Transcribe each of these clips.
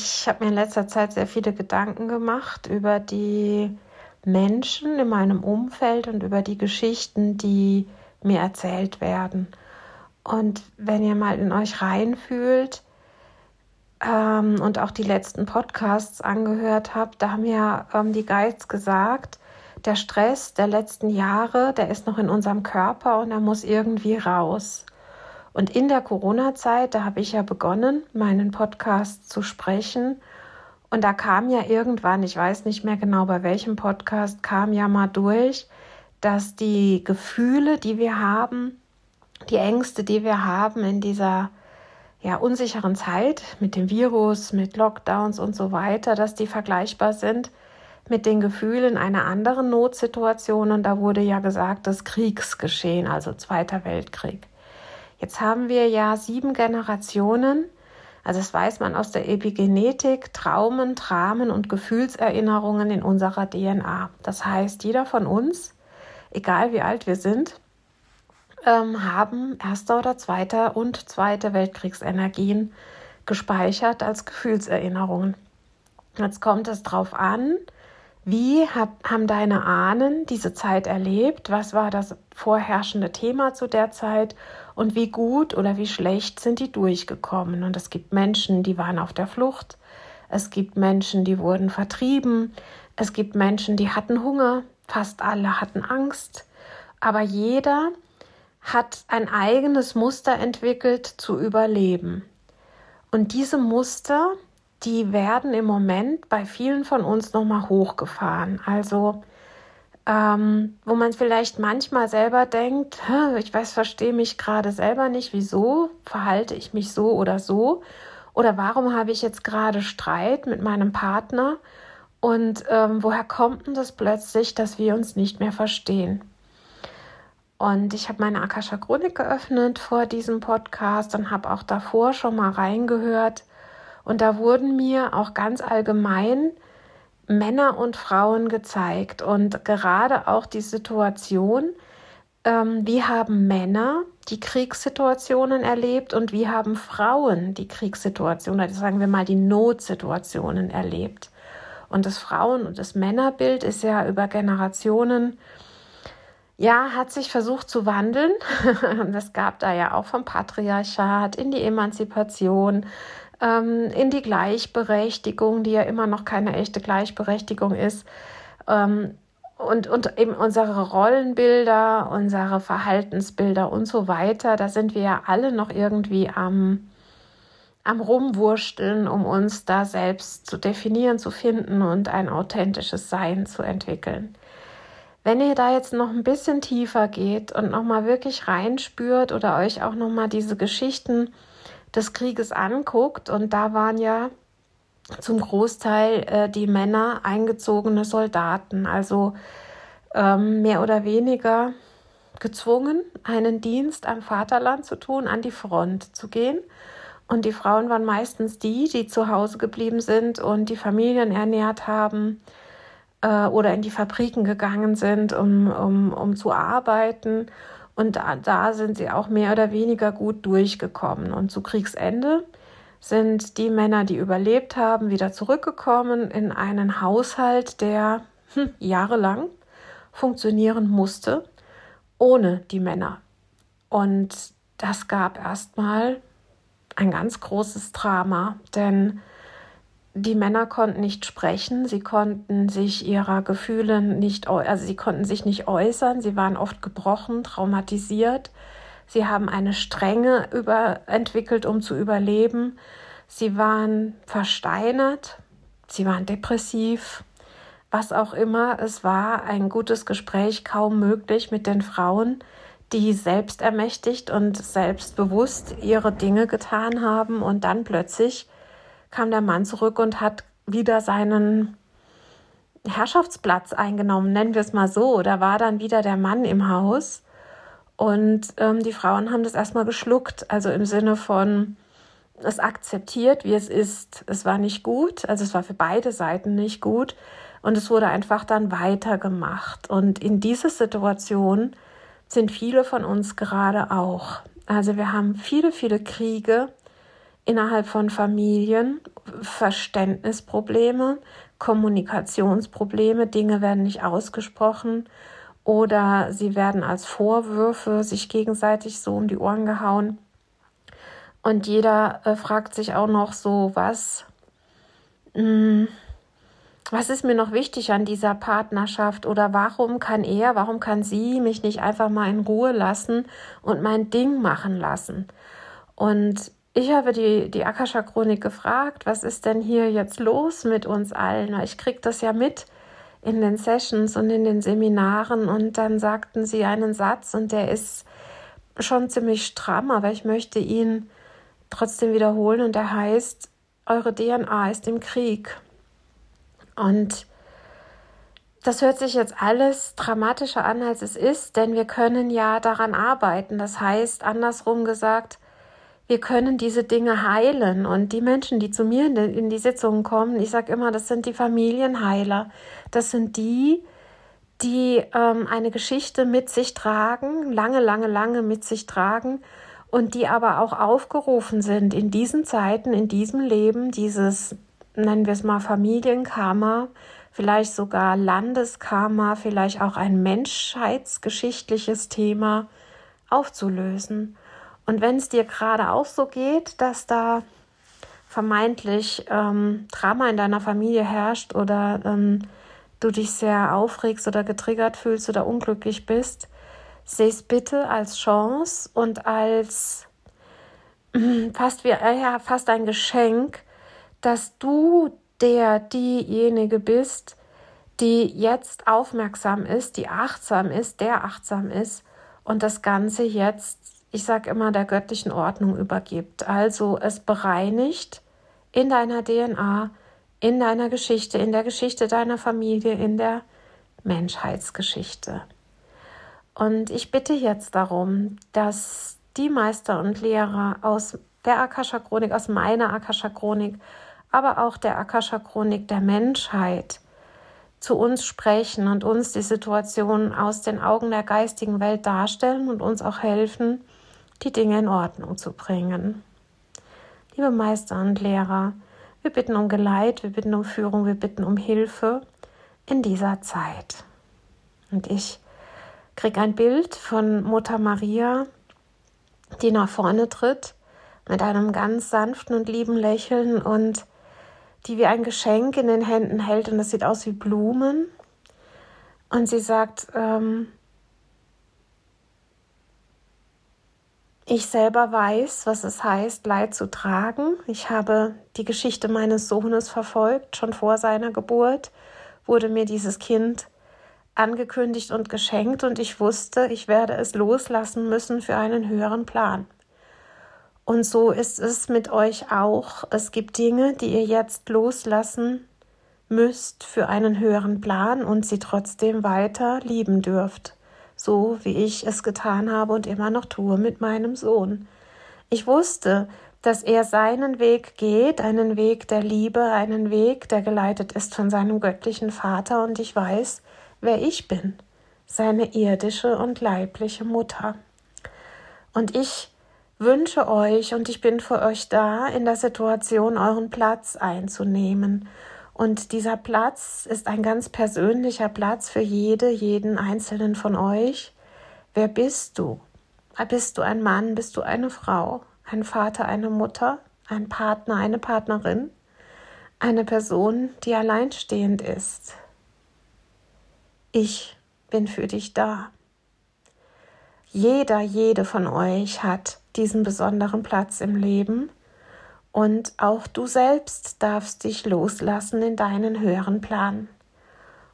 Ich habe mir in letzter Zeit sehr viele Gedanken gemacht über die Menschen in meinem Umfeld und über die Geschichten, die mir erzählt werden. Und wenn ihr mal in euch reinfühlt ähm, und auch die letzten Podcasts angehört habt, da haben ja ähm, die Guides gesagt, der Stress der letzten Jahre, der ist noch in unserem Körper und er muss irgendwie raus. Und in der Corona-Zeit, da habe ich ja begonnen, meinen Podcast zu sprechen. Und da kam ja irgendwann, ich weiß nicht mehr genau bei welchem Podcast, kam ja mal durch, dass die Gefühle, die wir haben, die Ängste, die wir haben in dieser ja, unsicheren Zeit mit dem Virus, mit Lockdowns und so weiter, dass die vergleichbar sind mit den Gefühlen einer anderen Notsituation. Und da wurde ja gesagt, das Kriegsgeschehen, also Zweiter Weltkrieg. Jetzt haben wir ja sieben Generationen, also das weiß man aus der Epigenetik, Traumen, Dramen und Gefühlserinnerungen in unserer DNA. Das heißt, jeder von uns, egal wie alt wir sind, ähm, haben erster oder zweiter und zweite Weltkriegsenergien gespeichert als Gefühlserinnerungen. Jetzt kommt es darauf an, wie hab, haben deine Ahnen diese Zeit erlebt? Was war das vorherrschende Thema zu der Zeit? Und wie gut oder wie schlecht sind die durchgekommen? Und es gibt Menschen, die waren auf der Flucht. Es gibt Menschen, die wurden vertrieben. Es gibt Menschen, die hatten Hunger. Fast alle hatten Angst. Aber jeder hat ein eigenes Muster entwickelt zu überleben. Und diese Muster, die werden im Moment bei vielen von uns nochmal hochgefahren. Also, ähm, wo man vielleicht manchmal selber denkt, ich weiß, verstehe mich gerade selber nicht, wieso verhalte ich mich so oder so? Oder warum habe ich jetzt gerade Streit mit meinem Partner? Und ähm, woher kommt denn das plötzlich, dass wir uns nicht mehr verstehen? Und ich habe meine Akasha Chronik geöffnet vor diesem Podcast und habe auch davor schon mal reingehört, und da wurden mir auch ganz allgemein Männer und Frauen gezeigt und gerade auch die Situation, ähm, wie haben Männer die Kriegssituationen erlebt und wie haben Frauen die Kriegssituationen, oder sagen wir mal die Notsituationen erlebt. Und das Frauen- und das Männerbild ist ja über Generationen, ja, hat sich versucht zu wandeln. Es gab da ja auch vom Patriarchat in die Emanzipation, ähm, in die Gleichberechtigung, die ja immer noch keine echte Gleichberechtigung ist. Ähm, und, und eben unsere Rollenbilder, unsere Verhaltensbilder und so weiter, da sind wir ja alle noch irgendwie am, am Rumwursteln, um uns da selbst zu definieren, zu finden und ein authentisches Sein zu entwickeln. Wenn ihr da jetzt noch ein bisschen tiefer geht und nochmal wirklich reinspürt oder euch auch nochmal diese Geschichten des Krieges anguckt, und da waren ja zum Großteil äh, die Männer eingezogene Soldaten, also ähm, mehr oder weniger gezwungen, einen Dienst am Vaterland zu tun, an die Front zu gehen. Und die Frauen waren meistens die, die zu Hause geblieben sind und die Familien ernährt haben äh, oder in die Fabriken gegangen sind, um, um, um zu arbeiten. Und da, da sind sie auch mehr oder weniger gut durchgekommen. Und zu Kriegsende sind die Männer, die überlebt haben, wieder zurückgekommen in einen Haushalt, der hm, jahrelang funktionieren musste, ohne die Männer. Und das gab erstmal ein ganz großes Drama, denn die Männer konnten nicht sprechen, sie konnten sich ihrer Gefühle nicht, also sie konnten sich nicht äußern, sie waren oft gebrochen, traumatisiert, sie haben eine Strenge über, entwickelt, um zu überleben, sie waren versteinert, sie waren depressiv, was auch immer, es war ein gutes Gespräch kaum möglich mit den Frauen, die selbst ermächtigt und selbstbewusst ihre Dinge getan haben und dann plötzlich kam der Mann zurück und hat wieder seinen Herrschaftsplatz eingenommen, nennen wir es mal so. Da war dann wieder der Mann im Haus und ähm, die Frauen haben das erstmal geschluckt, also im Sinne von es akzeptiert, wie es ist. Es war nicht gut, also es war für beide Seiten nicht gut und es wurde einfach dann weitergemacht. Und in dieser Situation sind viele von uns gerade auch. Also wir haben viele, viele Kriege innerhalb von Familien, Verständnisprobleme, Kommunikationsprobleme, Dinge werden nicht ausgesprochen oder sie werden als Vorwürfe sich gegenseitig so um die Ohren gehauen. Und jeder äh, fragt sich auch noch so, was, mh, hm, was ist mir noch wichtig an dieser Partnerschaft oder warum kann er, warum kann sie mich nicht einfach mal in Ruhe lassen und mein Ding machen lassen? Und ich habe die, die Akasha-Chronik gefragt, was ist denn hier jetzt los mit uns allen? Ich kriege das ja mit in den Sessions und in den Seminaren und dann sagten sie einen Satz und der ist schon ziemlich stramm, aber ich möchte ihn trotzdem wiederholen und der heißt, eure DNA ist im Krieg. Und das hört sich jetzt alles dramatischer an, als es ist, denn wir können ja daran arbeiten. Das heißt, andersrum gesagt, wir können diese Dinge heilen. Und die Menschen, die zu mir in die, in die Sitzungen kommen, ich sage immer, das sind die Familienheiler. Das sind die, die ähm, eine Geschichte mit sich tragen, lange, lange, lange mit sich tragen und die aber auch aufgerufen sind, in diesen Zeiten, in diesem Leben, dieses, nennen wir es mal Familienkarma, vielleicht sogar Landeskarma, vielleicht auch ein menschheitsgeschichtliches Thema aufzulösen. Und wenn es dir gerade auch so geht, dass da vermeintlich ähm, Drama in deiner Familie herrscht oder ähm, du dich sehr aufregst oder getriggert fühlst oder unglücklich bist, seh es bitte als Chance und als fast wie äh, ja, fast ein Geschenk, dass du der diejenige bist, die jetzt aufmerksam ist, die achtsam ist, der achtsam ist und das Ganze jetzt ich sage immer, der göttlichen Ordnung übergibt. Also es bereinigt in deiner DNA, in deiner Geschichte, in der Geschichte deiner Familie, in der Menschheitsgeschichte. Und ich bitte jetzt darum, dass die Meister und Lehrer aus der Akasha-Chronik, aus meiner Akasha-Chronik, aber auch der Akasha-Chronik der Menschheit zu uns sprechen und uns die Situation aus den Augen der geistigen Welt darstellen und uns auch helfen, die Dinge in Ordnung zu bringen. Liebe Meister und Lehrer, wir bitten um Geleit, wir bitten um Führung, wir bitten um Hilfe in dieser Zeit. Und ich kriege ein Bild von Mutter Maria, die nach vorne tritt mit einem ganz sanften und lieben Lächeln und die wie ein Geschenk in den Händen hält und das sieht aus wie Blumen. Und sie sagt, ähm, Ich selber weiß, was es heißt, Leid zu tragen. Ich habe die Geschichte meines Sohnes verfolgt. Schon vor seiner Geburt wurde mir dieses Kind angekündigt und geschenkt und ich wusste, ich werde es loslassen müssen für einen höheren Plan. Und so ist es mit euch auch. Es gibt Dinge, die ihr jetzt loslassen müsst für einen höheren Plan und sie trotzdem weiter lieben dürft so wie ich es getan habe und immer noch tue mit meinem Sohn. Ich wusste, dass er seinen Weg geht, einen Weg der Liebe, einen Weg, der geleitet ist von seinem göttlichen Vater, und ich weiß, wer ich bin, seine irdische und leibliche Mutter. Und ich wünsche euch und ich bin für euch da, in der Situation euren Platz einzunehmen. Und dieser Platz ist ein ganz persönlicher Platz für jede, jeden einzelnen von euch. Wer bist du? Bist du ein Mann? Bist du eine Frau? Ein Vater, eine Mutter? Ein Partner, eine Partnerin? Eine Person, die alleinstehend ist? Ich bin für dich da. Jeder, jede von euch hat diesen besonderen Platz im Leben und auch du selbst darfst dich loslassen in deinen höheren Plan.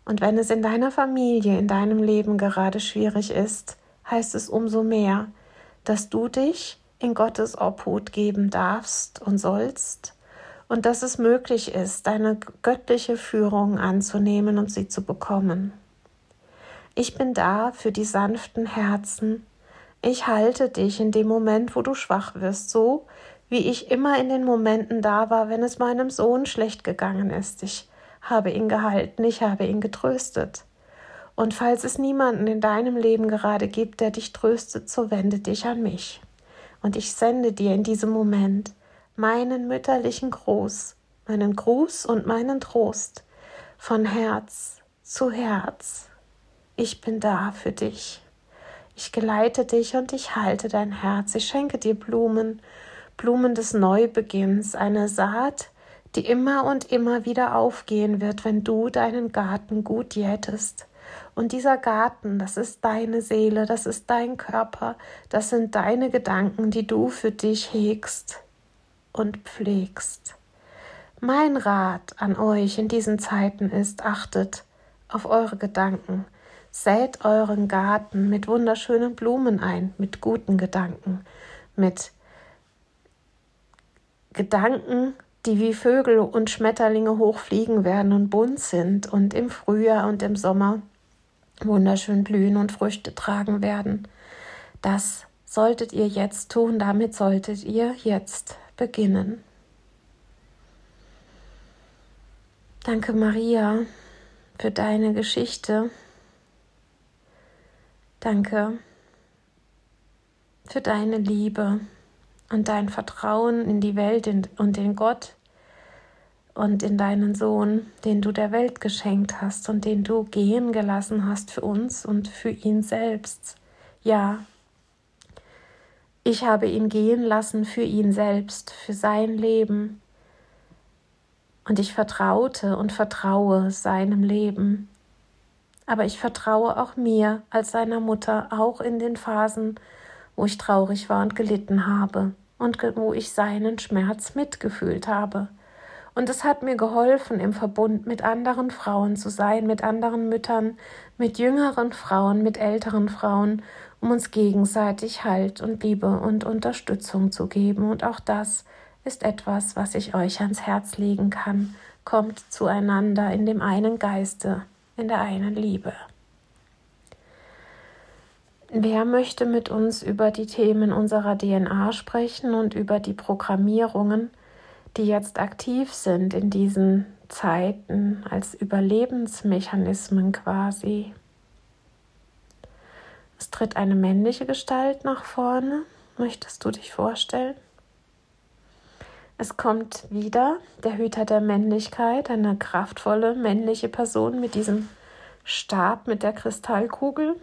Und wenn es in deiner Familie, in deinem Leben gerade schwierig ist, heißt es umso mehr, dass du dich in Gottes Obhut geben darfst und sollst und dass es möglich ist, deine göttliche Führung anzunehmen und sie zu bekommen. Ich bin da für die sanften Herzen. Ich halte dich in dem Moment, wo du schwach wirst, so wie ich immer in den Momenten da war, wenn es meinem Sohn schlecht gegangen ist. Ich habe ihn gehalten, ich habe ihn getröstet. Und falls es niemanden in deinem Leben gerade gibt, der dich tröstet, so wende dich an mich. Und ich sende dir in diesem Moment meinen mütterlichen Gruß, meinen Gruß und meinen Trost von Herz zu Herz ich bin da für dich. Ich geleite dich und ich halte dein Herz. Ich schenke dir Blumen, Blumen des Neubeginns, eine Saat, die immer und immer wieder aufgehen wird, wenn du deinen Garten gut jätest. Und dieser Garten, das ist deine Seele, das ist dein Körper, das sind deine Gedanken, die du für dich hegst und pflegst. Mein Rat an euch in diesen Zeiten ist, achtet auf eure Gedanken, Sät euren Garten mit wunderschönen Blumen ein, mit guten Gedanken, mit Gedanken, die wie Vögel und Schmetterlinge hochfliegen werden und bunt sind und im Frühjahr und im Sommer wunderschön blühen und Früchte tragen werden. Das solltet ihr jetzt tun, damit solltet ihr jetzt beginnen. Danke Maria für deine Geschichte, Danke für deine Liebe und dein Vertrauen in die Welt und in Gott und in deinen Sohn, den du der Welt geschenkt hast und den du gehen gelassen hast für uns und für ihn selbst. Ja, ich habe ihn gehen lassen für ihn selbst, für sein Leben. Und ich vertraute und vertraue seinem Leben aber ich vertraue auch mir als seiner Mutter, auch in den Phasen, wo ich traurig war und gelitten habe und wo ich seinen Schmerz mitgefühlt habe. Und es hat mir geholfen, im Verbund mit anderen Frauen zu sein, mit anderen Müttern, mit jüngeren Frauen, mit älteren Frauen, um uns gegenseitig Halt und Liebe und Unterstützung zu geben. Und auch das ist etwas, was ich euch ans Herz legen kann. Kommt zueinander in dem einen Geiste in der einen Liebe. Wer möchte mit uns über die Themen unserer DNA sprechen und über die Programmierungen, die jetzt aktiv sind in diesen Zeiten als Überlebensmechanismen quasi? Es tritt eine männliche Gestalt nach vorne. Möchtest du dich vorstellen? Es kommt wieder der Hüter der Männlichkeit, eine kraftvolle männliche Person mit diesem Stab, mit der Kristallkugel.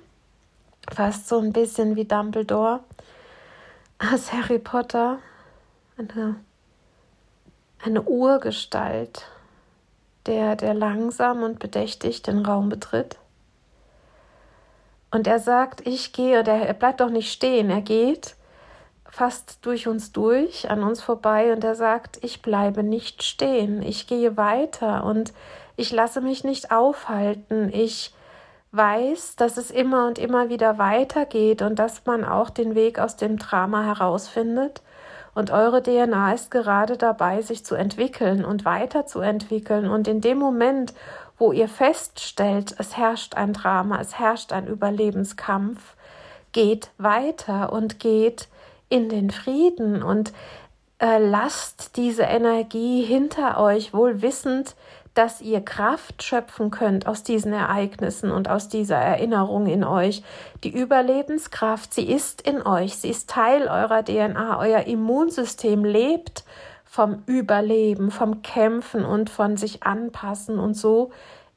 Fast so ein bisschen wie Dumbledore aus Harry Potter. Eine, eine Urgestalt, der, der langsam und bedächtig den Raum betritt. Und er sagt, ich gehe, und er, er bleibt doch nicht stehen, er geht fast durch uns durch, an uns vorbei und er sagt, ich bleibe nicht stehen, ich gehe weiter und ich lasse mich nicht aufhalten, ich weiß, dass es immer und immer wieder weitergeht und dass man auch den Weg aus dem Drama herausfindet. Und eure DNA ist gerade dabei, sich zu entwickeln und weiterzuentwickeln. Und in dem Moment, wo ihr feststellt, es herrscht ein Drama, es herrscht ein Überlebenskampf, geht weiter und geht in den Frieden und äh, lasst diese Energie hinter euch, wohl wissend, dass ihr Kraft schöpfen könnt aus diesen Ereignissen und aus dieser Erinnerung in euch. Die Überlebenskraft, sie ist in euch, sie ist Teil eurer DNA, euer Immunsystem lebt vom Überleben, vom Kämpfen und von sich anpassen und so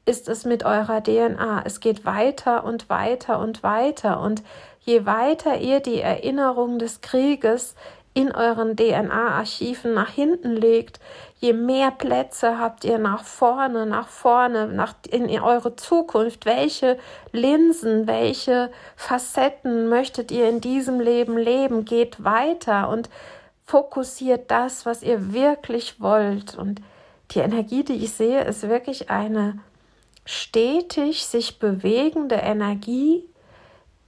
ist es mit eurer DNA. Es geht weiter und weiter und weiter und je weiter ihr die Erinnerung des Krieges in euren DNA-Archiven nach hinten legt, je mehr Plätze habt ihr nach vorne, nach vorne, nach in eure Zukunft. Welche Linsen, welche Facetten möchtet ihr in diesem Leben leben? Geht weiter und fokussiert das, was ihr wirklich wollt. Und die Energie, die ich sehe, ist wirklich eine stetig sich bewegende Energie,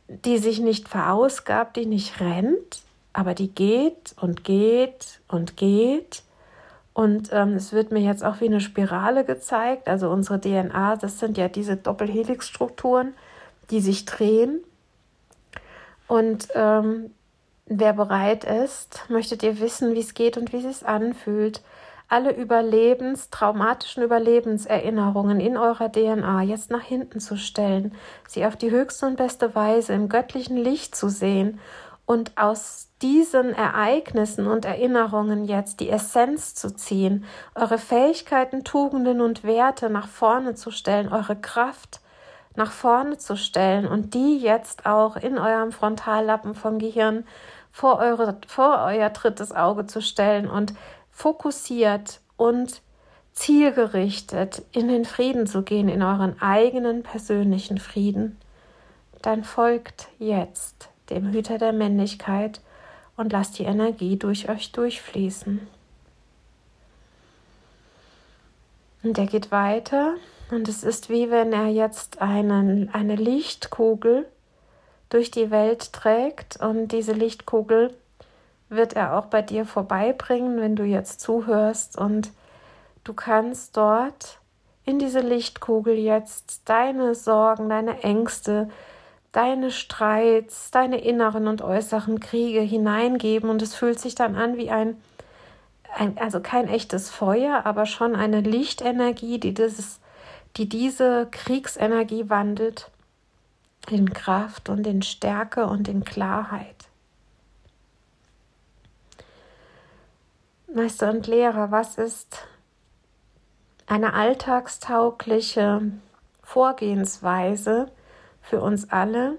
die sich nicht verausgabt, die nicht rennt, aber die geht und geht und geht. Und ähm, es wird mir jetzt auch wie eine Spirale gezeigt. Also unsere DNA, das sind ja diese Doppelhelixstrukturen, die sich drehen. Und ähm, wer bereit ist, möchtet ihr wissen, wie es geht und wie es sich anfühlt, alle Überlebens, traumatischen Überlebenserinnerungen in eurer DNA jetzt nach hinten zu stellen, sie auf die höchste und beste Weise im göttlichen Licht zu sehen und aus diesen Ereignissen und Erinnerungen jetzt die Essenz zu ziehen, eure Fähigkeiten, Tugenden und Werte nach vorne zu stellen, eure Kraft nach vorne zu stellen und die jetzt auch in eurem Frontallappen vom Gehirn vor, eure, vor euer drittes Auge zu stellen und fokussiert und zielgerichtet in den Frieden zu gehen, in euren eigenen persönlichen Frieden, dann folgt jetzt dem Hüter der Männlichkeit und lasst die Energie durch euch durchfließen. Und er geht weiter. Und es ist wie wenn er jetzt einen, eine Lichtkugel durch die Welt trägt. Und diese Lichtkugel wird er auch bei dir vorbeibringen, wenn du jetzt zuhörst. Und du kannst dort in diese Lichtkugel jetzt deine Sorgen, deine Ängste, deine Streits, deine inneren und äußeren Kriege hineingeben und es fühlt sich dann an wie ein, ein also kein echtes Feuer, aber schon eine Lichtenergie, die dieses, die diese Kriegsenergie wandelt in Kraft und in Stärke und in Klarheit. Meister und Lehrer, was ist eine alltagstaugliche Vorgehensweise für uns alle,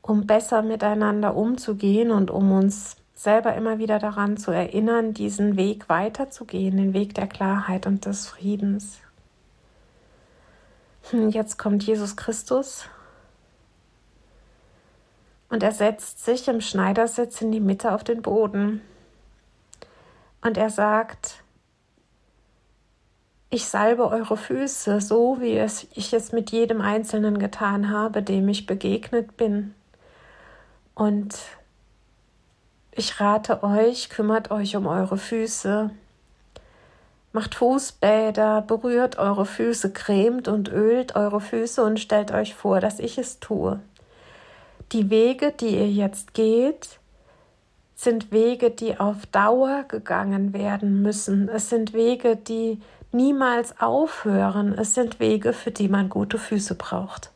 um besser miteinander umzugehen und um uns selber immer wieder daran zu erinnern, diesen Weg weiterzugehen, den Weg der Klarheit und des Friedens. Hm, jetzt kommt Jesus Christus und er setzt sich im Schneidersitz in die Mitte auf den Boden. Und er sagt, ich salbe eure Füße, so wie es ich es mit jedem Einzelnen getan habe, dem ich begegnet bin. Und ich rate euch, kümmert euch um eure Füße, macht Fußbäder, berührt eure Füße, cremt und ölt eure Füße und stellt euch vor, dass ich es tue. Die Wege, die ihr jetzt geht, sind Wege, die auf Dauer gegangen werden müssen. Es sind Wege, die niemals aufhören. Es sind Wege, für die man gute Füße braucht.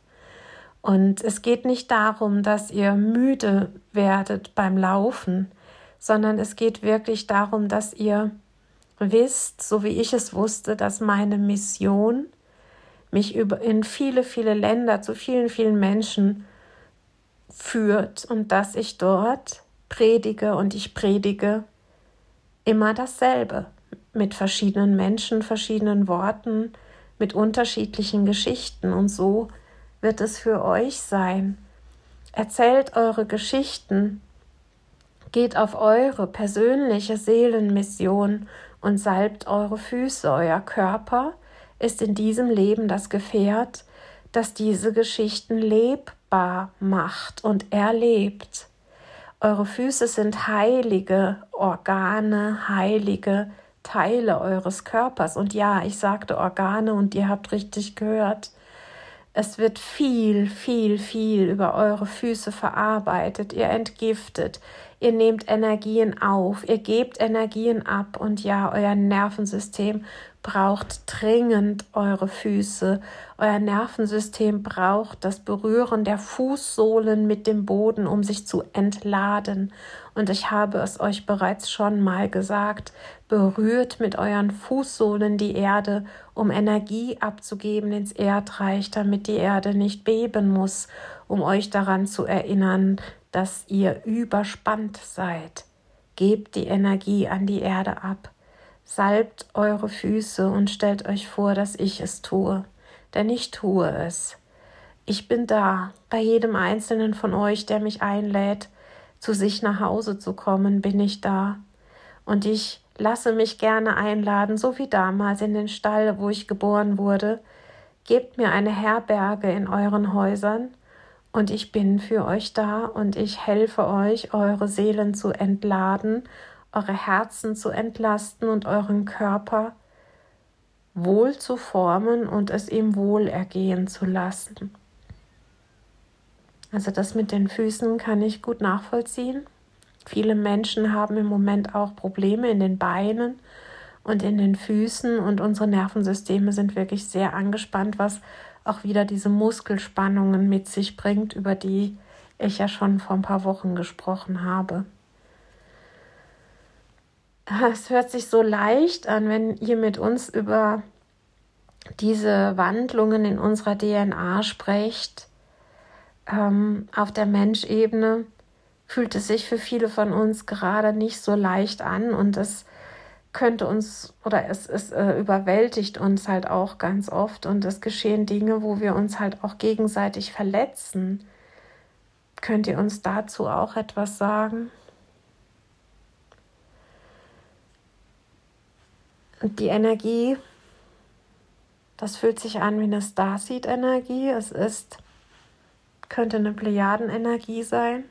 Und es geht nicht darum, dass ihr müde werdet beim Laufen, sondern es geht wirklich darum, dass ihr wisst, so wie ich es wusste, dass meine Mission mich in viele, viele Länder zu vielen, vielen Menschen führt und dass ich dort predige und ich predige immer dasselbe mit verschiedenen Menschen, verschiedenen Worten, mit unterschiedlichen Geschichten und so wird es für euch sein. Erzählt eure Geschichten, geht auf eure persönliche Seelenmission und salbt eure Füße, euer Körper ist in diesem Leben das Gefährt, das diese Geschichten lebbar macht und erlebt. Eure Füße sind heilige Organe, heilige Teile eures Körpers. Und ja, ich sagte Organe und ihr habt richtig gehört. Es wird viel, viel, viel über eure Füße verarbeitet. Ihr entgiftet, Ihr nehmt Energien auf, ihr gebt Energien ab und ja, euer Nervensystem braucht dringend eure Füße. Euer Nervensystem braucht das Berühren der Fußsohlen mit dem Boden, um sich zu entladen. Und ich habe es euch bereits schon mal gesagt, berührt mit euren Fußsohlen die Erde, um Energie abzugeben ins Erdreich, damit die Erde nicht beben muss, um euch daran zu erinnern, dass ihr überspannt seid. Gebt die Energie an die Erde ab. Salbt eure Füße und stellt euch vor, dass ich es tue, denn ich tue es. Ich bin da, bei jedem einzelnen von euch, der mich einlädt, zu sich nach Hause zu kommen, bin ich da. Und ich lasse mich gerne einladen, so wie damals in den Stall, wo ich geboren wurde. Gebt mir eine Herberge in euren Häusern, und ich bin für euch da und ich helfe euch, eure Seelen zu entladen eure Herzen zu entlasten und euren Körper wohl zu formen und es ihm wohl ergehen zu lassen. Also das mit den Füßen kann ich gut nachvollziehen. Viele Menschen haben im Moment auch Probleme in den Beinen und in den Füßen und unsere Nervensysteme sind wirklich sehr angespannt, was auch wieder diese Muskelspannungen mit sich bringt, über die ich ja schon vor ein paar Wochen gesprochen habe. Es hört sich so leicht an, wenn ihr mit uns über diese Wandlungen in unserer DNA sprecht. Ähm, auf der Menschebene fühlt es sich für viele von uns gerade nicht so leicht an und es könnte uns oder es, es äh, überwältigt uns halt auch ganz oft und es geschehen Dinge, wo wir uns halt auch gegenseitig verletzen. Könnt ihr uns dazu auch etwas sagen? Und die Energie, das fühlt sich an wie eine Starseed-Energie. Es ist, könnte eine Plejadenenergie sein.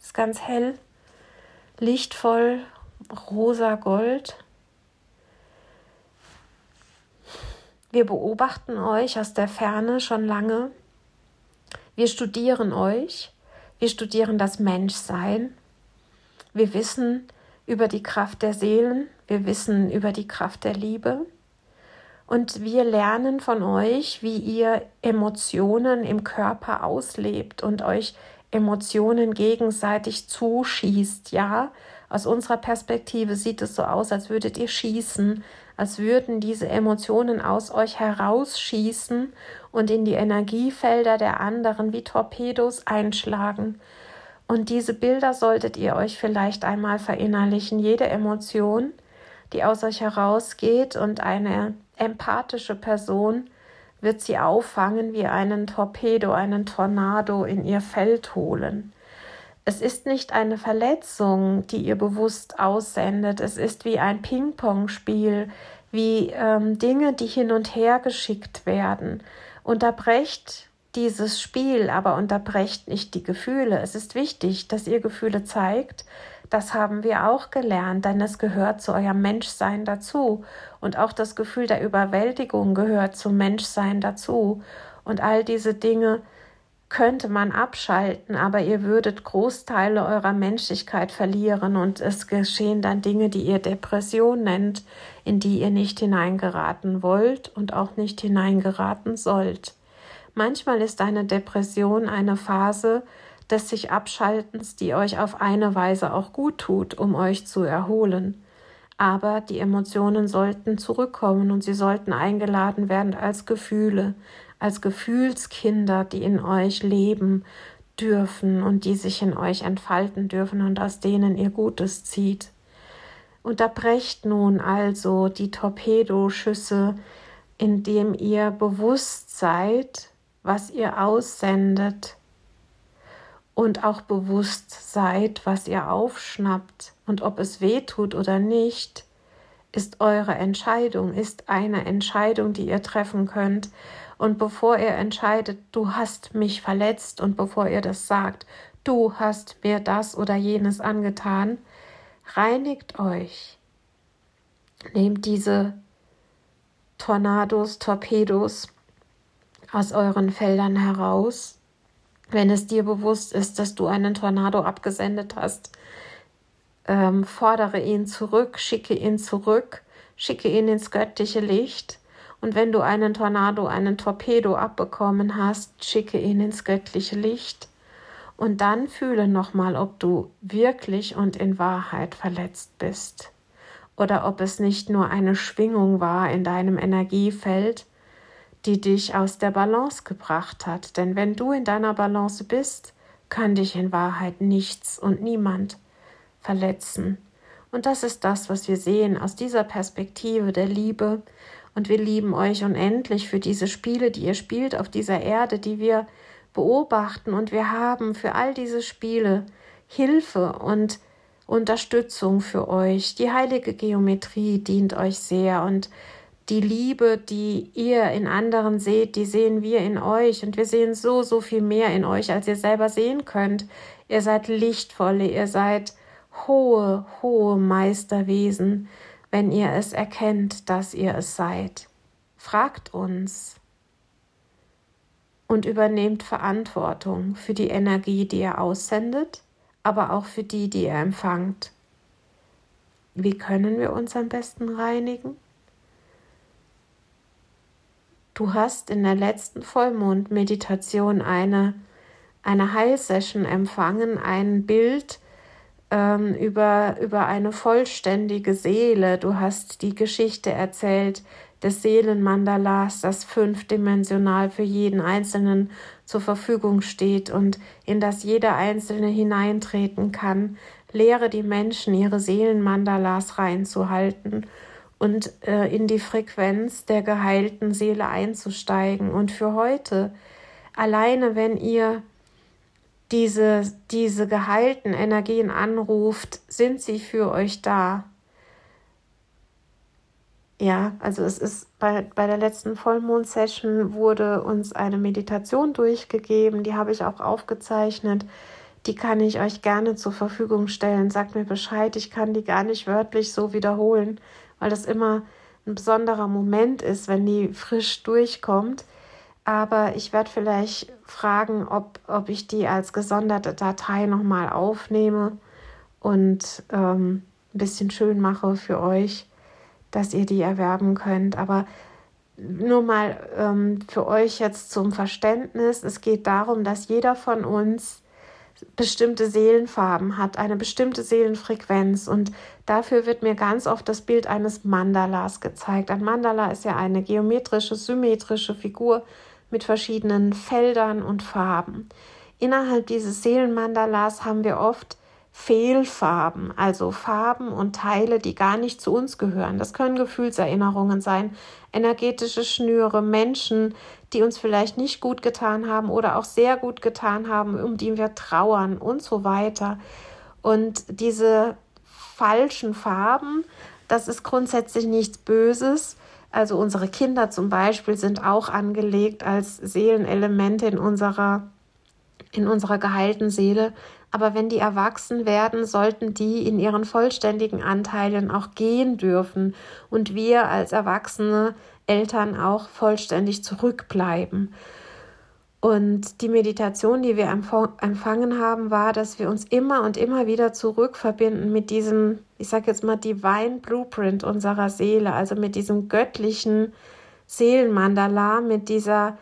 Ist ganz hell, lichtvoll, rosa Gold. Wir beobachten euch aus der Ferne schon lange. Wir studieren euch. Wir studieren das Menschsein. Wir wissen über die Kraft der Seelen wir wissen über die Kraft der Liebe und wir lernen von euch, wie ihr Emotionen im Körper auslebt und euch Emotionen gegenseitig zuschießt. Ja, aus unserer Perspektive sieht es so aus, als würdet ihr schießen, als würden diese Emotionen aus euch herausschießen und in die Energiefelder der anderen wie Torpedos einschlagen. Und diese Bilder solltet ihr euch vielleicht einmal verinnerlichen. Jede Emotion, die aus euch herausgeht und eine empathische Person wird sie auffangen wie einen Torpedo, einen Tornado in ihr Feld holen. Es ist nicht eine Verletzung, die ihr bewusst aussendet. Es ist wie ein Ping-Pong-Spiel, wie ähm, Dinge, die hin und her geschickt werden. Unterbrecht dieses Spiel, aber unterbrecht nicht die Gefühle. Es ist wichtig, dass ihr Gefühle zeigt, das haben wir auch gelernt, denn es gehört zu eurem Menschsein dazu. Und auch das Gefühl der Überwältigung gehört zum Menschsein dazu. Und all diese Dinge könnte man abschalten, aber ihr würdet Großteile eurer Menschlichkeit verlieren und es geschehen dann Dinge, die ihr Depression nennt, in die ihr nicht hineingeraten wollt und auch nicht hineingeraten sollt. Manchmal ist eine Depression eine Phase, des sich Abschaltens, die euch auf eine Weise auch gut tut, um euch zu erholen. Aber die Emotionen sollten zurückkommen und sie sollten eingeladen werden als Gefühle, als Gefühlskinder, die in euch leben dürfen und die sich in euch entfalten dürfen und aus denen ihr Gutes zieht. Unterbrecht nun also die Torpedoschüsse, indem ihr bewusst seid, was ihr aussendet und auch bewusst seid, was ihr aufschnappt und ob es weh tut oder nicht, ist eure Entscheidung, ist eine Entscheidung, die ihr treffen könnt. Und bevor ihr entscheidet, du hast mich verletzt und bevor ihr das sagt, du hast mir das oder jenes angetan, reinigt euch. Nehmt diese Tornados, Torpedos aus euren Feldern heraus wenn es dir bewusst ist, dass du einen Tornado abgesendet hast, ähm, fordere ihn zurück, schicke ihn zurück, schicke ihn ins göttliche Licht. Und wenn du einen Tornado, einen Torpedo abbekommen hast, schicke ihn ins göttliche Licht. Und dann fühle nochmal, ob du wirklich und in Wahrheit verletzt bist. Oder ob es nicht nur eine Schwingung war in deinem Energiefeld, die dich aus der Balance gebracht hat. Denn wenn du in deiner Balance bist, kann dich in Wahrheit nichts und niemand verletzen. Und das ist das, was wir sehen aus dieser Perspektive der Liebe. Und wir lieben euch unendlich für diese Spiele, die ihr spielt auf dieser Erde, die wir beobachten. Und wir haben für all diese Spiele Hilfe und Unterstützung für euch. Die heilige Geometrie dient euch sehr und die Liebe, die ihr in anderen seht, die sehen wir in euch und wir sehen so, so viel mehr in euch, als ihr selber sehen könnt. Ihr seid lichtvolle, ihr seid hohe, hohe Meisterwesen, wenn ihr es erkennt, dass ihr es seid. Fragt uns und übernehmt Verantwortung für die Energie, die ihr aussendet, aber auch für die, die ihr empfangt. Wie können wir uns am besten reinigen? Du hast in der letzten Vollmond-Meditation eine, eine Heilsession empfangen, ein Bild ähm, über, über eine vollständige Seele. Du hast die Geschichte erzählt des Seelenmandalas, das fünfdimensional für jeden Einzelnen zur Verfügung steht und in das jeder Einzelne hineintreten kann. Lehre die Menschen, ihre Seelenmandalas reinzuhalten und äh, in die Frequenz der geheilten Seele einzusteigen. Und für heute, alleine wenn ihr diese, diese geheilten Energien anruft, sind sie für euch da. Ja, also es ist bei, bei der letzten Vollmond-Session wurde uns eine Meditation durchgegeben, die habe ich auch aufgezeichnet. Die kann ich euch gerne zur Verfügung stellen. Sagt mir Bescheid, ich kann die gar nicht wörtlich so wiederholen, weil das immer ein besonderer Moment ist, wenn die frisch durchkommt. Aber ich werde vielleicht fragen, ob, ob ich die als gesonderte Datei nochmal aufnehme und ähm, ein bisschen schön mache für euch, dass ihr die erwerben könnt. Aber nur mal ähm, für euch jetzt zum Verständnis, es geht darum, dass jeder von uns bestimmte Seelenfarben hat, eine bestimmte Seelenfrequenz. Und dafür wird mir ganz oft das Bild eines Mandalas gezeigt. Ein Mandala ist ja eine geometrische, symmetrische Figur mit verschiedenen Feldern und Farben. Innerhalb dieses Seelenmandalas haben wir oft Fehlfarben, also Farben und Teile, die gar nicht zu uns gehören. Das können Gefühlserinnerungen sein, energetische Schnüre, Menschen, die uns vielleicht nicht gut getan haben oder auch sehr gut getan haben, um die wir trauern und so weiter. Und diese falschen Farben, das ist grundsätzlich nichts Böses. Also unsere Kinder zum Beispiel sind auch angelegt als Seelenelemente in unserer, in unserer geheilten Seele. Aber wenn die erwachsen werden, sollten die in ihren vollständigen Anteilen auch gehen dürfen und wir als Erwachsene Eltern auch vollständig zurückbleiben. Und die Meditation, die wir empfangen haben, war, dass wir uns immer und immer wieder zurückverbinden mit diesem, ich sage jetzt mal, Divine Blueprint unserer Seele, also mit diesem göttlichen Seelenmandala, mit dieser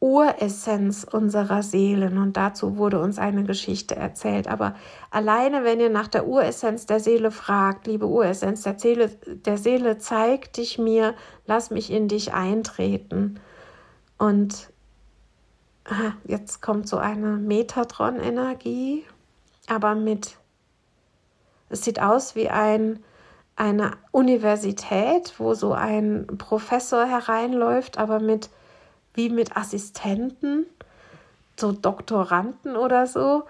Uressenz unserer Seelen. Und dazu wurde uns eine Geschichte erzählt. Aber alleine, wenn ihr nach der Uressenz der Seele fragt, liebe Uressenz der Seele, der Seele, zeig dich mir, lass mich in dich eintreten. Und jetzt kommt so eine Metatron-Energie, aber mit, es sieht aus wie ein, eine Universität, wo so ein Professor hereinläuft, aber mit, wie mit Assistenten, so Doktoranden oder so.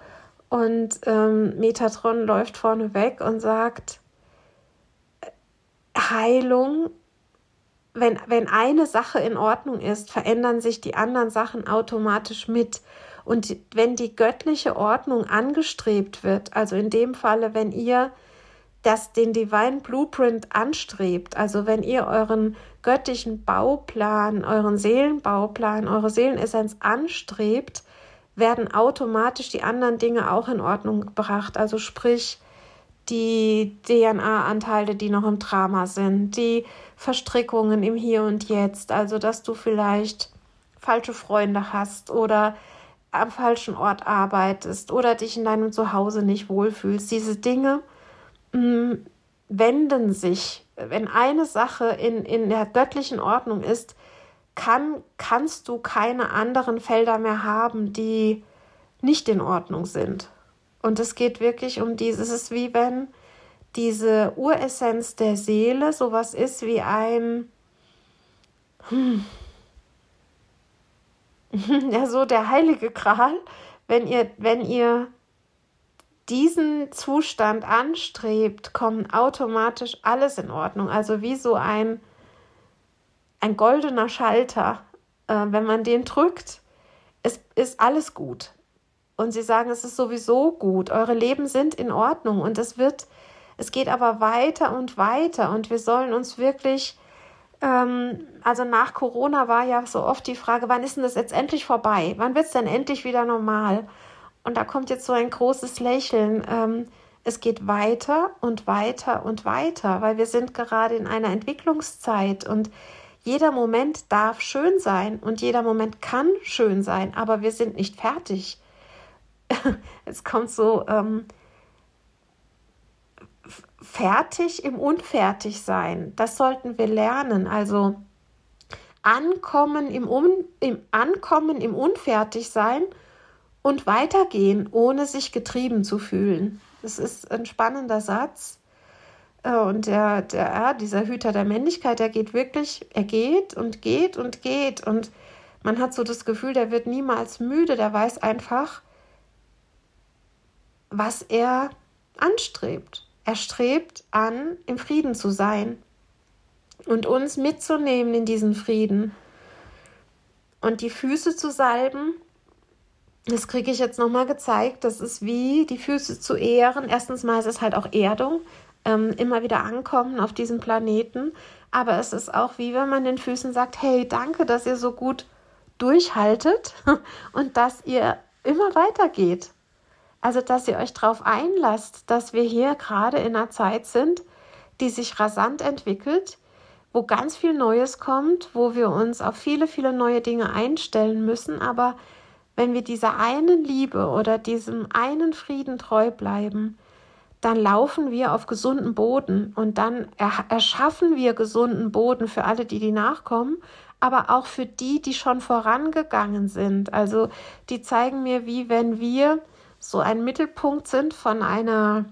Und ähm, Metatron läuft vorne weg und sagt, Heilung wenn, wenn eine Sache in Ordnung ist, verändern sich die anderen Sachen automatisch mit. Und wenn die göttliche Ordnung angestrebt wird, also in dem Falle, wenn ihr das, den Divine Blueprint anstrebt, also wenn ihr euren göttlichen Bauplan, euren Seelenbauplan, eure Seelenessenz anstrebt, werden automatisch die anderen Dinge auch in Ordnung gebracht. Also sprich, die DNA-Anteile, die noch im Drama sind, die Verstrickungen im Hier und Jetzt, also dass du vielleicht falsche Freunde hast oder am falschen Ort arbeitest oder dich in deinem Zuhause nicht wohlfühlst. Diese Dinge mh, mm, wenden sich. Wenn eine Sache in, in der göttlichen Ordnung ist, kann, kannst du keine anderen Felder mehr haben, die nicht in Ordnung sind. Und es geht wirklich um dieses, es ist wie wenn diese Uressenz der Seele sowas ist wie ein, hm, ja, so der heilige Gral, wenn ihr, wenn ihr diesen Zustand anstrebt, kommt automatisch alles in Ordnung. Also wie so ein, ein goldener Schalter. Äh, wenn man den drückt, es ist alles gut. Und sie sagen, es ist sowieso gut. Eure Leben sind in Ordnung. Und es wird, es geht aber weiter und weiter. Und wir sollen uns wirklich, ähm, also nach Corona war ja so oft die Frage, wann ist denn das jetzt endlich vorbei? Wann wird es denn endlich wieder normal? Und da kommt jetzt so ein großes Lächeln. Ähm, es geht weiter und weiter und weiter, weil wir sind gerade in einer Entwicklungszeit und jeder Moment darf schön sein und jeder Moment kann schön sein, aber wir sind nicht fertig. es kommt so ähm, fertig im Unfertigsein. Das sollten wir lernen. Also ankommen im, Un im Ankommen im Unfertigsein und weitergehen, ohne sich getrieben zu fühlen. Das ist ein spannender Satz. Äh, und der, der, dieser Hüter der Männlichkeit, der geht wirklich, er geht und geht und geht. Und man hat so das Gefühl, der wird niemals müde, der weiß einfach, was er anstrebt. Er strebt an, im Frieden zu sein und uns mitzunehmen in diesen Frieden. Und die Füße zu salben, das kriege ich jetzt nochmal gezeigt. Das ist wie die Füße zu ehren. Erstens mal ist es halt auch Erdung ähm, immer wieder ankommen auf diesem Planeten. Aber es ist auch wie wenn man den Füßen sagt, hey, danke, dass ihr so gut durchhaltet und dass ihr immer weitergeht. Also, dass ihr euch darauf einlasst, dass wir hier gerade in einer Zeit sind, die sich rasant entwickelt, wo ganz viel Neues kommt, wo wir uns auf viele, viele neue Dinge einstellen müssen. Aber wenn wir dieser einen Liebe oder diesem einen Frieden treu bleiben, dann laufen wir auf gesunden Boden und dann erschaffen wir gesunden Boden für alle, die die nachkommen, aber auch für die, die schon vorangegangen sind. Also die zeigen mir, wie wenn wir so ein Mittelpunkt sind von einer,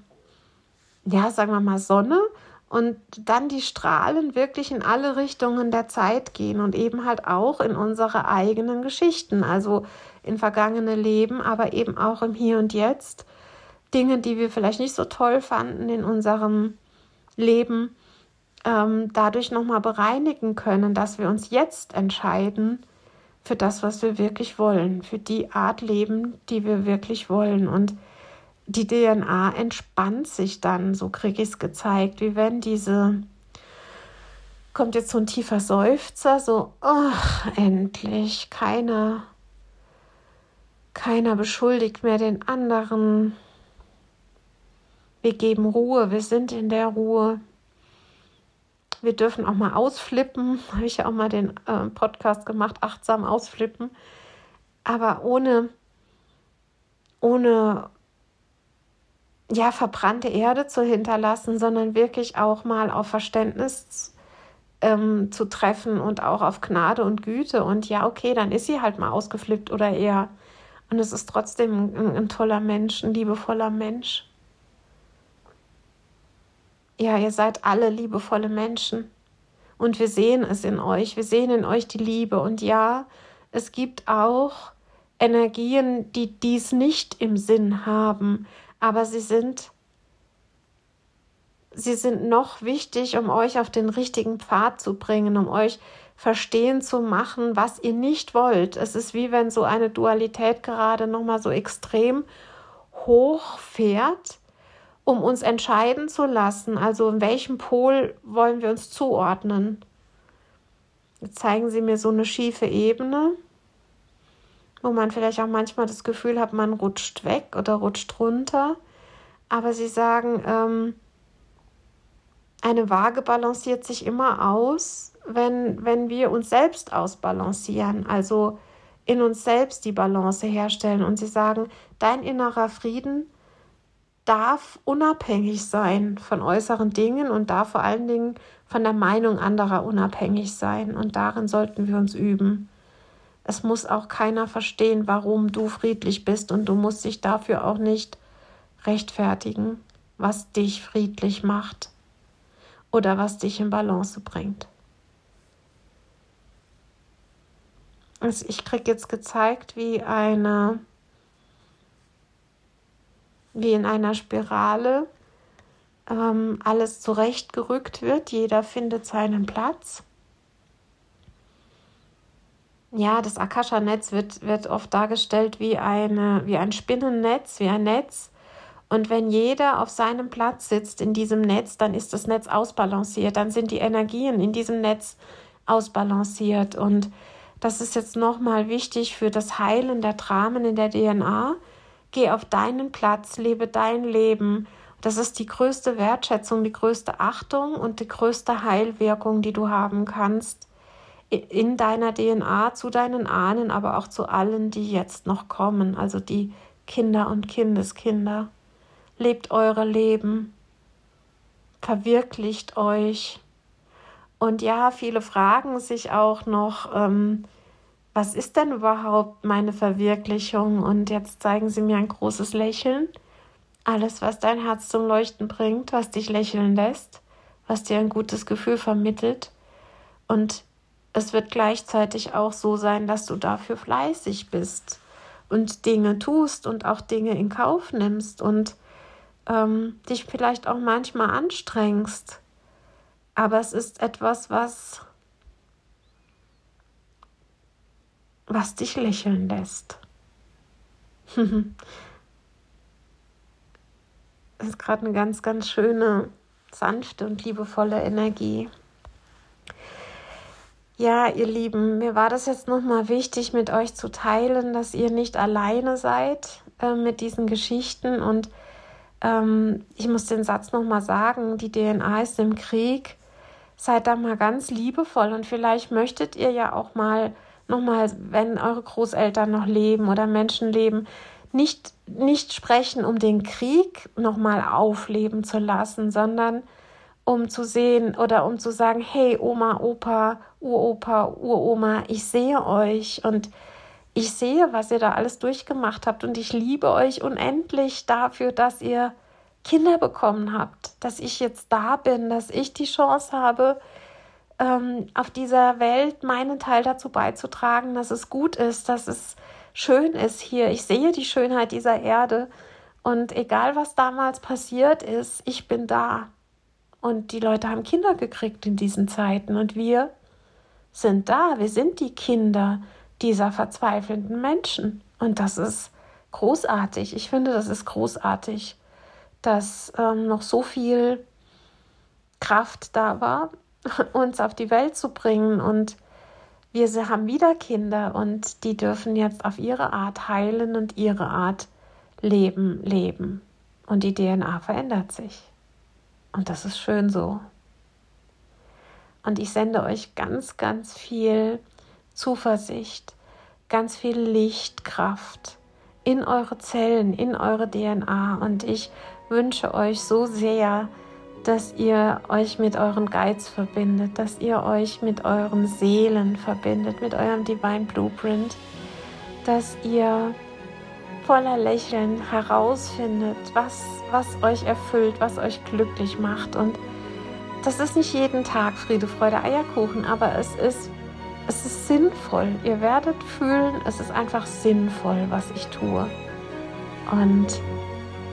ja, sagen wir mal, Sonne und dann die Strahlen wirklich in alle Richtungen der Zeit gehen und eben halt auch in unsere eigenen Geschichten, also in vergangene Leben, aber eben auch im Hier und Jetzt. Dinge, die wir vielleicht nicht so toll fanden in unserem Leben, ähm, dadurch nochmal bereinigen können, dass wir uns jetzt entscheiden für das, was wir wirklich wollen, für die Art Leben, die wir wirklich wollen. Und die DNA entspannt sich dann, so kriege ich es gezeigt, wie wenn diese, kommt jetzt so ein tiefer Seufzer, so, oh, endlich, keiner, keiner beschuldigt mehr den anderen, wir geben Ruhe, wir sind in der Ruhe. Wir dürfen auch mal ausflippen. Habe ich ja auch mal den äh, Podcast gemacht, achtsam ausflippen. Aber ohne, ohne ja, verbrannte Erde zu hinterlassen, sondern wirklich auch mal auf Verständnis ähm, zu treffen und auch auf Gnade und Güte. Und ja, okay, dann ist sie halt mal ausgeflippt oder eher. Und es ist trotzdem ein, ein toller Mensch, ein liebevoller Mensch. Ja, ihr seid alle liebevolle Menschen. Und wir sehen es in euch. Wir sehen in euch die Liebe. Und ja, es gibt auch Energien, die dies nicht im Sinn haben, aber sie sind sie sind noch wichtig, um euch auf den richtigen Pfad zu bringen, um euch verstehen zu machen, was ihr nicht wollt. Es ist wie wenn so eine Dualität gerade noch mal so extrem hoch fährt um uns entscheiden zu lassen, also in welchem Pol wollen wir uns zuordnen. Jetzt zeigen Sie mir so eine schiefe Ebene wo man vielleicht auch manchmal das Gefühl hat, man rutscht weg oder rutscht runter. Aber sie sagen, ähm, eine Waage balanciert sich immer aus, wenn, wenn wir uns selbst ausbalancieren, also in uns selbst die Balance herstellen. Und sie sagen, dein innerer Frieden darf unabhängig sein von äußeren Dingen und darf vor allen Dingen von der Meinung anderer unabhängig sein. Und darin sollten wir uns üben. Es muss auch keiner verstehen, warum du friedlich bist und du musst dich dafür auch nicht rechtfertigen, was dich friedlich macht oder was dich in Balance bringt. Ich kriege jetzt gezeigt, wie eine, wie in einer Spirale ähm, alles zurechtgerückt wird. Jeder findet seinen Platz. Ja, das Akasha-Netz wird, wird oft dargestellt wie, eine, wie ein Spinnennetz, wie ein Netz. Und wenn jeder auf seinem Platz sitzt in diesem Netz, dann ist das Netz ausbalanciert, dann sind die Energien in diesem Netz ausbalanciert. Und das ist jetzt nochmal wichtig für das Heilen der Dramen in der DNA. Geh auf deinen Platz, lebe dein Leben. Das ist die größte Wertschätzung, die größte Achtung und die größte Heilwirkung, die du haben kannst in deiner DNA zu deinen Ahnen, aber auch zu allen, die jetzt noch kommen, also die Kinder und Kindeskinder. Lebt eure Leben, verwirklicht euch. Und ja, viele fragen sich auch noch, ähm, was ist denn überhaupt meine Verwirklichung? Und jetzt zeigen sie mir ein großes Lächeln. Alles, was dein Herz zum Leuchten bringt, was dich lächeln lässt, was dir ein gutes Gefühl vermittelt. Und es wird gleichzeitig auch so sein, dass du dafür fleißig bist und Dinge tust und auch Dinge in Kauf nimmst und ähm, dich vielleicht auch manchmal anstrengst. Aber es ist etwas, was, was dich lächeln lässt. Es ist gerade eine ganz, ganz schöne, sanfte und liebevolle Energie. Ja, ihr Lieben, mir war das jetzt nochmal wichtig, mit euch zu teilen, dass ihr nicht alleine seid äh, mit diesen Geschichten. Und ähm, ich muss den Satz nochmal sagen, die DNA ist im Krieg. Seid da mal ganz liebevoll und vielleicht möchtet ihr ja auch mal nochmal, wenn eure Großeltern noch leben oder Menschen leben, nicht, nicht sprechen, um den Krieg nochmal aufleben zu lassen, sondern um zu sehen oder um zu sagen, hey Oma, Opa, Uropa, Uroma, ich sehe euch und ich sehe, was ihr da alles durchgemacht habt und ich liebe euch unendlich dafür, dass ihr Kinder bekommen habt, dass ich jetzt da bin, dass ich die Chance habe, ähm, auf dieser Welt meinen Teil dazu beizutragen, dass es gut ist, dass es schön ist hier. Ich sehe die Schönheit dieser Erde und egal was damals passiert ist, ich bin da. Und die Leute haben Kinder gekriegt in diesen Zeiten. Und wir sind da. Wir sind die Kinder dieser verzweifelnden Menschen. Und das ist großartig. Ich finde, das ist großartig, dass ähm, noch so viel Kraft da war, uns auf die Welt zu bringen. Und wir haben wieder Kinder und die dürfen jetzt auf ihre Art heilen und ihre Art leben, leben. Und die DNA verändert sich. Und das ist schön so. Und ich sende euch ganz, ganz viel Zuversicht, ganz viel Lichtkraft in eure Zellen, in eure DNA. Und ich wünsche euch so sehr, dass ihr euch mit euren Geiz verbindet, dass ihr euch mit euren Seelen verbindet, mit eurem Divine Blueprint, dass ihr voller Lächeln herausfindet, was, was euch erfüllt, was euch glücklich macht. Und das ist nicht jeden Tag Friede, Freude, Eierkuchen, aber es ist, es ist sinnvoll. Ihr werdet fühlen, es ist einfach sinnvoll, was ich tue. Und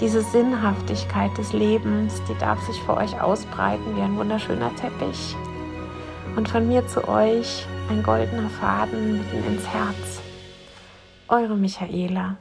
diese Sinnhaftigkeit des Lebens, die darf sich für euch ausbreiten wie ein wunderschöner Teppich. Und von mir zu euch ein goldener Faden mitten ins Herz. Eure Michaela.